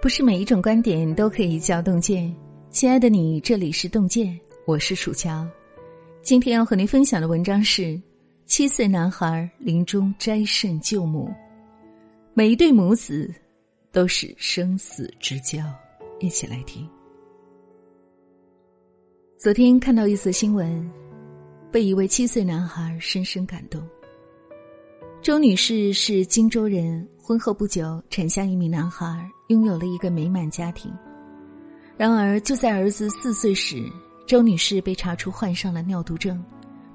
不是每一种观点都可以叫洞见。亲爱的你，这里是洞见，我是楚乔。今天要和您分享的文章是：七岁男孩临终摘肾救母，每一对母子都是生死之交。一起来听。昨天看到一则新闻，被一位七岁男孩深深感动。周女士是荆州人，婚后不久产下一名男孩，拥有了一个美满家庭。然而，就在儿子四岁时，周女士被查出患上了尿毒症。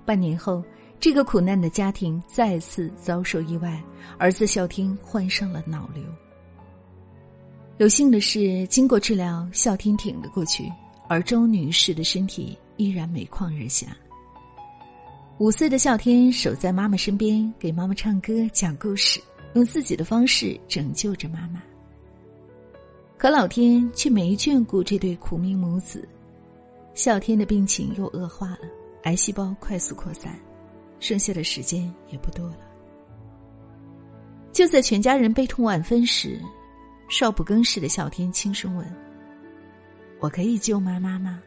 半年后，这个苦难的家庭再次遭受意外，儿子孝天患上了脑瘤。有幸的是，经过治疗，孝天挺了过去，而周女士的身体依然每况日下。五岁的孝天守在妈妈身边，给妈妈唱歌、讲故事，用自己的方式拯救着妈妈。可老天却没眷顾这对苦命母子，孝天的病情又恶化了，癌细胞快速扩散，剩下的时间也不多了。就在全家人悲痛万分时，少不更事的孝天轻声问：“我可以救妈妈吗？”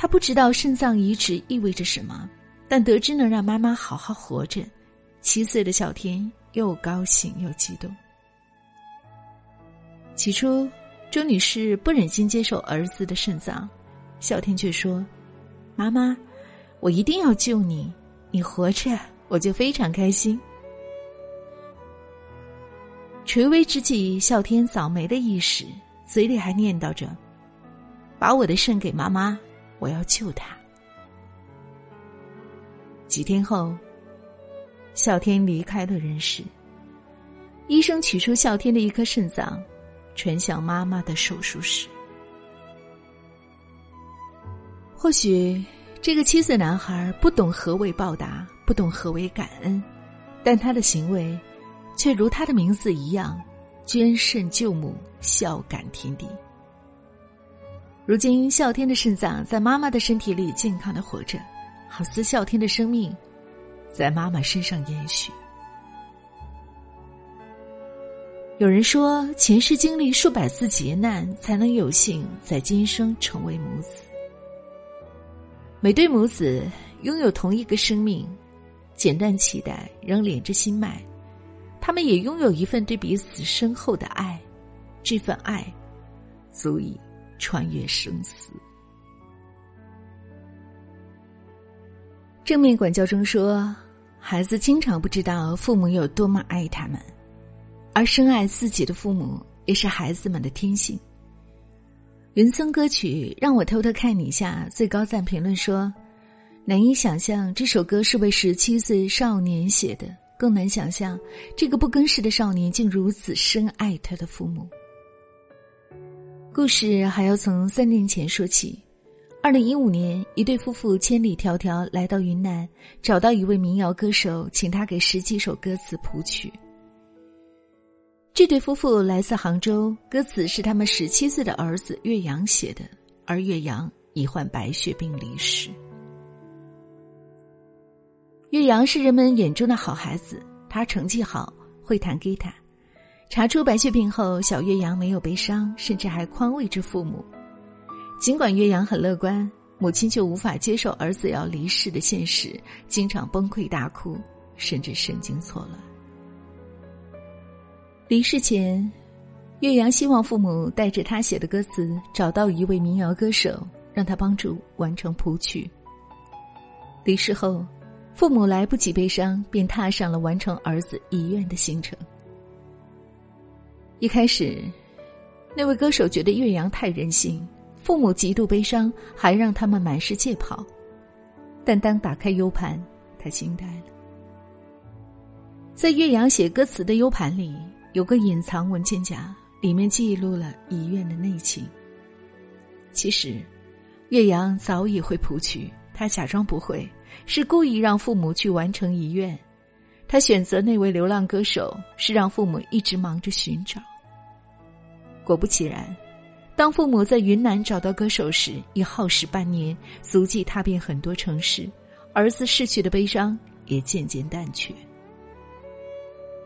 他不知道肾脏移植意味着什么，但得知能让妈妈好好活着，七岁的小天又高兴又激动。起初，周女士不忍心接受儿子的肾脏，小天却说：“妈妈，我一定要救你，你活着我就非常开心。”垂危之际，孝天早没了意识，嘴里还念叨着：“把我的肾给妈妈。”我要救他。几天后，孝天离开了人世。医生取出孝天的一颗肾脏，传向妈妈的手术室。或许这个七岁男孩不懂何为报答，不懂何为感恩，但他的行为却如他的名字一样，捐肾救母，孝感天地。如今，孝天的肾脏在妈妈的身体里健康的活着，好似孝天的生命在妈妈身上延续。有人说，前世经历数百次劫难，才能有幸在今生成为母子。每对母子拥有同一个生命，剪断脐带，仍连着心脉，他们也拥有一份对彼此深厚的爱，这份爱足以。穿越生死。正面管教中说，孩子经常不知道父母有多么爱他们，而深爱自己的父母也是孩子们的天性。云森歌曲让我偷偷看你一下，最高赞评论说：难以想象这首歌是为十七岁少年写的，更难想象这个不更事的少年竟如此深爱他的父母。故事还要从三年前说起。二零一五年，一对夫妇千里迢迢来到云南，找到一位民谣歌手，请他给十几首歌词谱曲。这对夫妇来自杭州，歌词是他们十七岁的儿子岳阳写的，而岳阳已患白血病离世。岳阳是人们眼中的好孩子，他成绩好，会弹吉他。查出白血病后，小岳阳没有悲伤，甚至还宽慰着父母。尽管岳阳很乐观，母亲却无法接受儿子要离世的现实，经常崩溃大哭，甚至神经错乱。离世前，岳阳希望父母带着他写的歌词找到一位民谣歌手，让他帮助完成谱曲。离世后，父母来不及悲伤，便踏上了完成儿子遗愿的行程。一开始，那位歌手觉得岳阳太任性，父母极度悲伤，还让他们满世界跑。但当打开 U 盘，他惊呆了。在岳阳写歌词的 U 盘里，有个隐藏文件夹，里面记录了遗愿的内情。其实，岳阳早已会谱曲，他假装不会，是故意让父母去完成遗愿。他选择那位流浪歌手，是让父母一直忙着寻找。果不其然，当父母在云南找到歌手时，已耗时半年，足迹踏遍很多城市，儿子逝去的悲伤也渐渐淡去。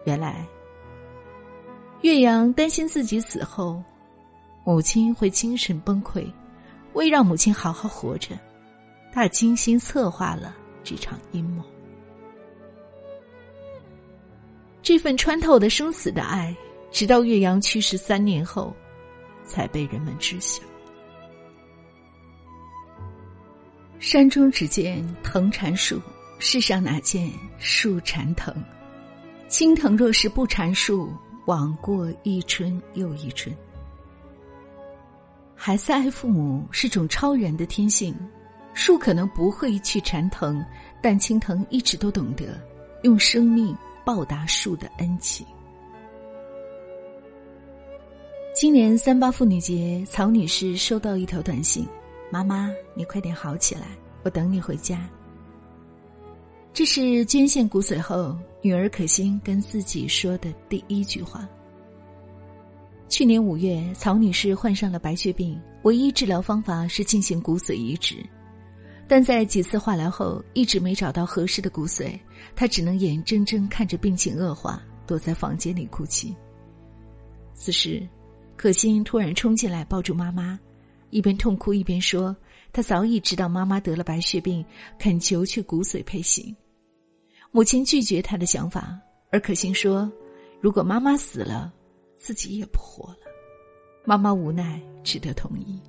原来，岳阳担心自己死后，母亲会精神崩溃，为让母亲好好活着，他精心策划了这场阴谋。这份穿透的生死的爱，直到岳阳去世三年后，才被人们知晓。山中只见藤缠树，世上哪见树缠藤？青藤若是不缠树，枉过一春又一春。孩子爱父母是种超然的天性，树可能不会去缠藤，但青藤一直都懂得用生命报答树的恩情。今年三八妇女节，曹女士收到一条短信。妈妈，你快点好起来，我等你回家。这是捐献骨髓后，女儿可心跟自己说的第一句话。去年五月，曹女士患上了白血病，唯一治疗方法是进行骨髓移植，但在几次化疗后，一直没找到合适的骨髓，她只能眼睁睁看着病情恶化，躲在房间里哭泣。此时，可心突然冲进来，抱住妈妈。一边痛哭一边说：“他早已知道妈妈得了白血病，恳求去骨髓配型。”母亲拒绝他的想法，而可心说：“如果妈妈死了，自己也不活了。”妈妈无奈，只得同意。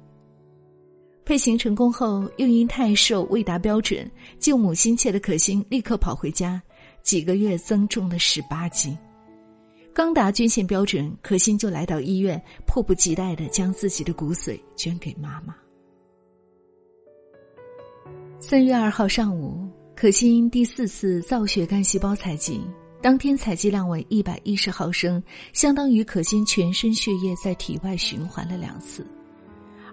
配型成功后，又因太瘦未达标准，救母心切的可心立刻跑回家，几个月增重了十八斤。刚达捐献标准，可心就来到医院，迫不及待的将自己的骨髓捐给妈妈。三月二号上午，可心第四次造血干细胞采集，当天采集量为一百一十毫升，相当于可心全身血液在体外循环了两次。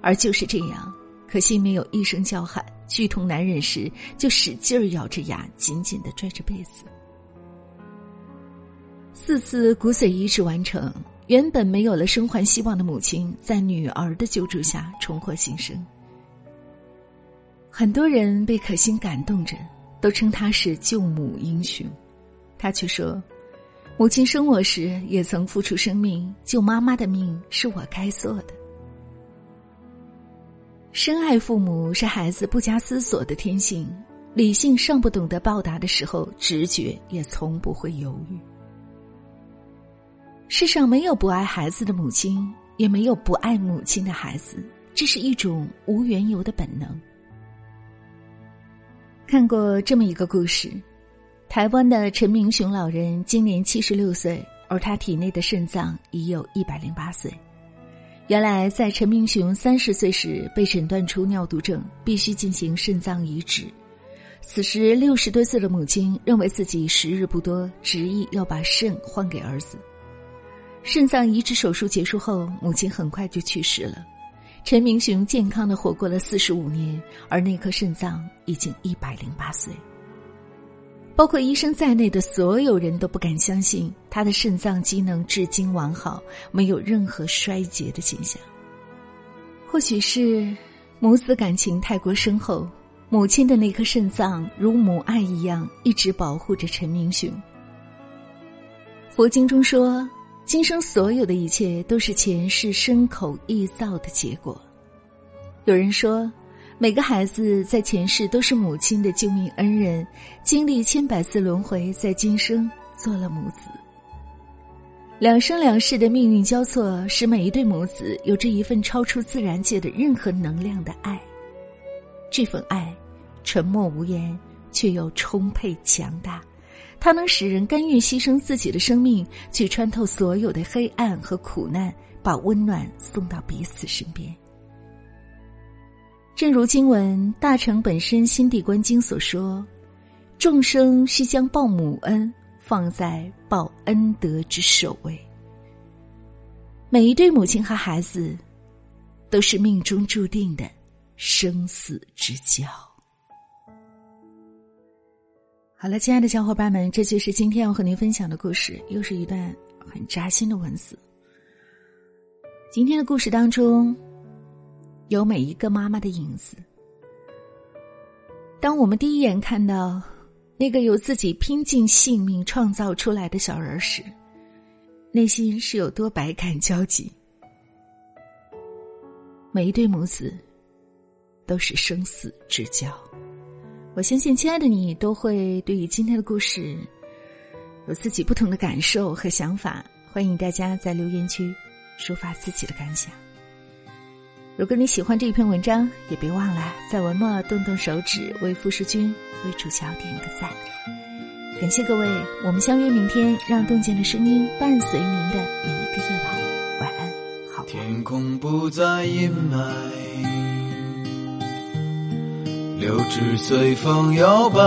而就是这样，可心没有一声叫喊，剧痛难忍时，就使劲儿咬着牙，紧紧的拽着被子。四次骨髓移植完成，原本没有了生还希望的母亲，在女儿的救助下重获新生。很多人被可心感动着，都称她是救母英雄。她却说：“母亲生我时也曾付出生命，救妈妈的命是我该做的。”深爱父母是孩子不加思索的天性，理性尚不懂得报答的时候，直觉也从不会犹豫。世上没有不爱孩子的母亲，也没有不爱母亲的孩子，这是一种无缘由的本能。看过这么一个故事：台湾的陈明雄老人今年七十六岁，而他体内的肾脏已有一百零八岁。原来，在陈明雄三十岁时被诊断出尿毒症，必须进行肾脏移植。此时，六十多岁的母亲认为自己时日不多，执意要把肾换给儿子。肾脏移植手术结束后，母亲很快就去世了。陈明雄健康的活过了四十五年，而那颗肾脏已经一百零八岁。包括医生在内的所有人都不敢相信他的肾脏机能至今完好，没有任何衰竭的现象。或许是母子感情太过深厚，母亲的那颗肾脏如母爱一样，一直保护着陈明雄。佛经中说。今生所有的一切都是前世身口意造的结果。有人说，每个孩子在前世都是母亲的救命恩人，经历千百次轮回，在今生做了母子。两生两世的命运交错，使每一对母子有着一份超出自然界的任何能量的爱。这份爱，沉默无言，却又充沛强大。它能使人甘愿牺牲自己的生命，去穿透所有的黑暗和苦难，把温暖送到彼此身边。正如经文《大成本身心地观经》所说：“众生需将报母恩放在报恩德之首位。”每一对母亲和孩子，都是命中注定的生死之交。好了，亲爱的小伙伴们，这就是今天要和您分享的故事，又是一段很扎心的文字。今天的故事当中，有每一个妈妈的影子。当我们第一眼看到那个由自己拼尽性命创造出来的小人时，内心是有多百感交集。每一对母子都是生死之交。我相信，亲爱的你都会对于今天的故事有自己不同的感受和想法。欢迎大家在留言区抒发自己的感想。如果你喜欢这一篇文章，也别忘了在文末动动手指为付书君为主角点个赞。感谢各位，我们相约明天，让洞见的声音伴随您的每一个夜晚。晚安，好。天空不再阴霾，柳枝随风摇摆。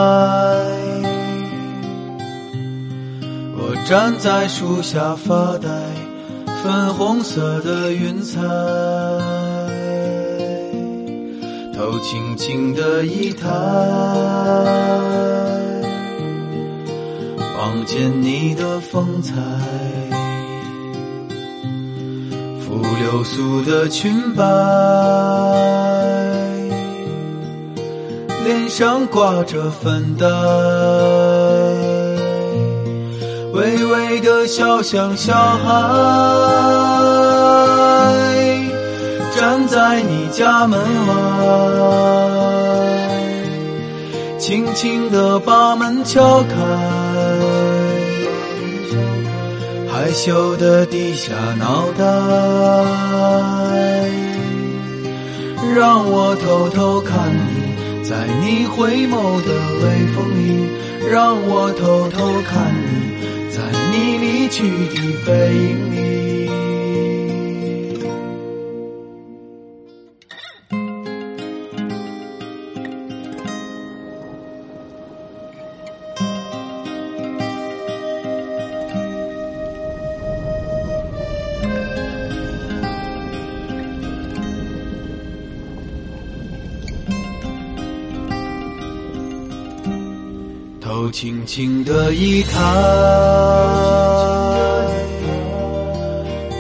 我站在树下发呆，粉红色的云彩。头轻轻的一抬，望见你的风采，拂流苏的裙摆，脸上挂着粉黛，微微的笑像小孩。站在你家门外，轻轻地把门敲开，害羞的低下脑袋，让我偷偷看你，在你回眸的微风里，让我偷偷看你，在你离去的背影里。头轻轻的一抬，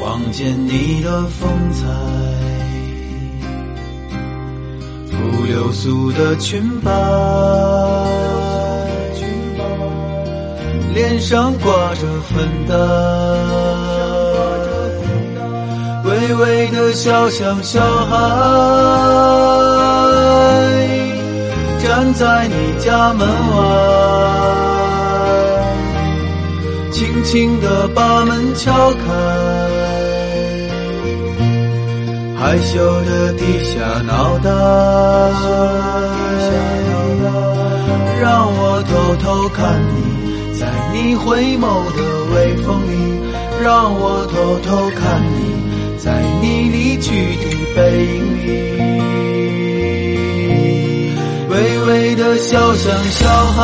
望见你的风采，拂流苏的裙摆，脸上挂着粉黛，微微的笑像小孩。站在你家门外，轻轻地把门敲开，害羞地低下脑袋，让我偷偷看你，在你回眸的微风里，让我偷偷看你，在你离去的背影里。微微的笑像小孩，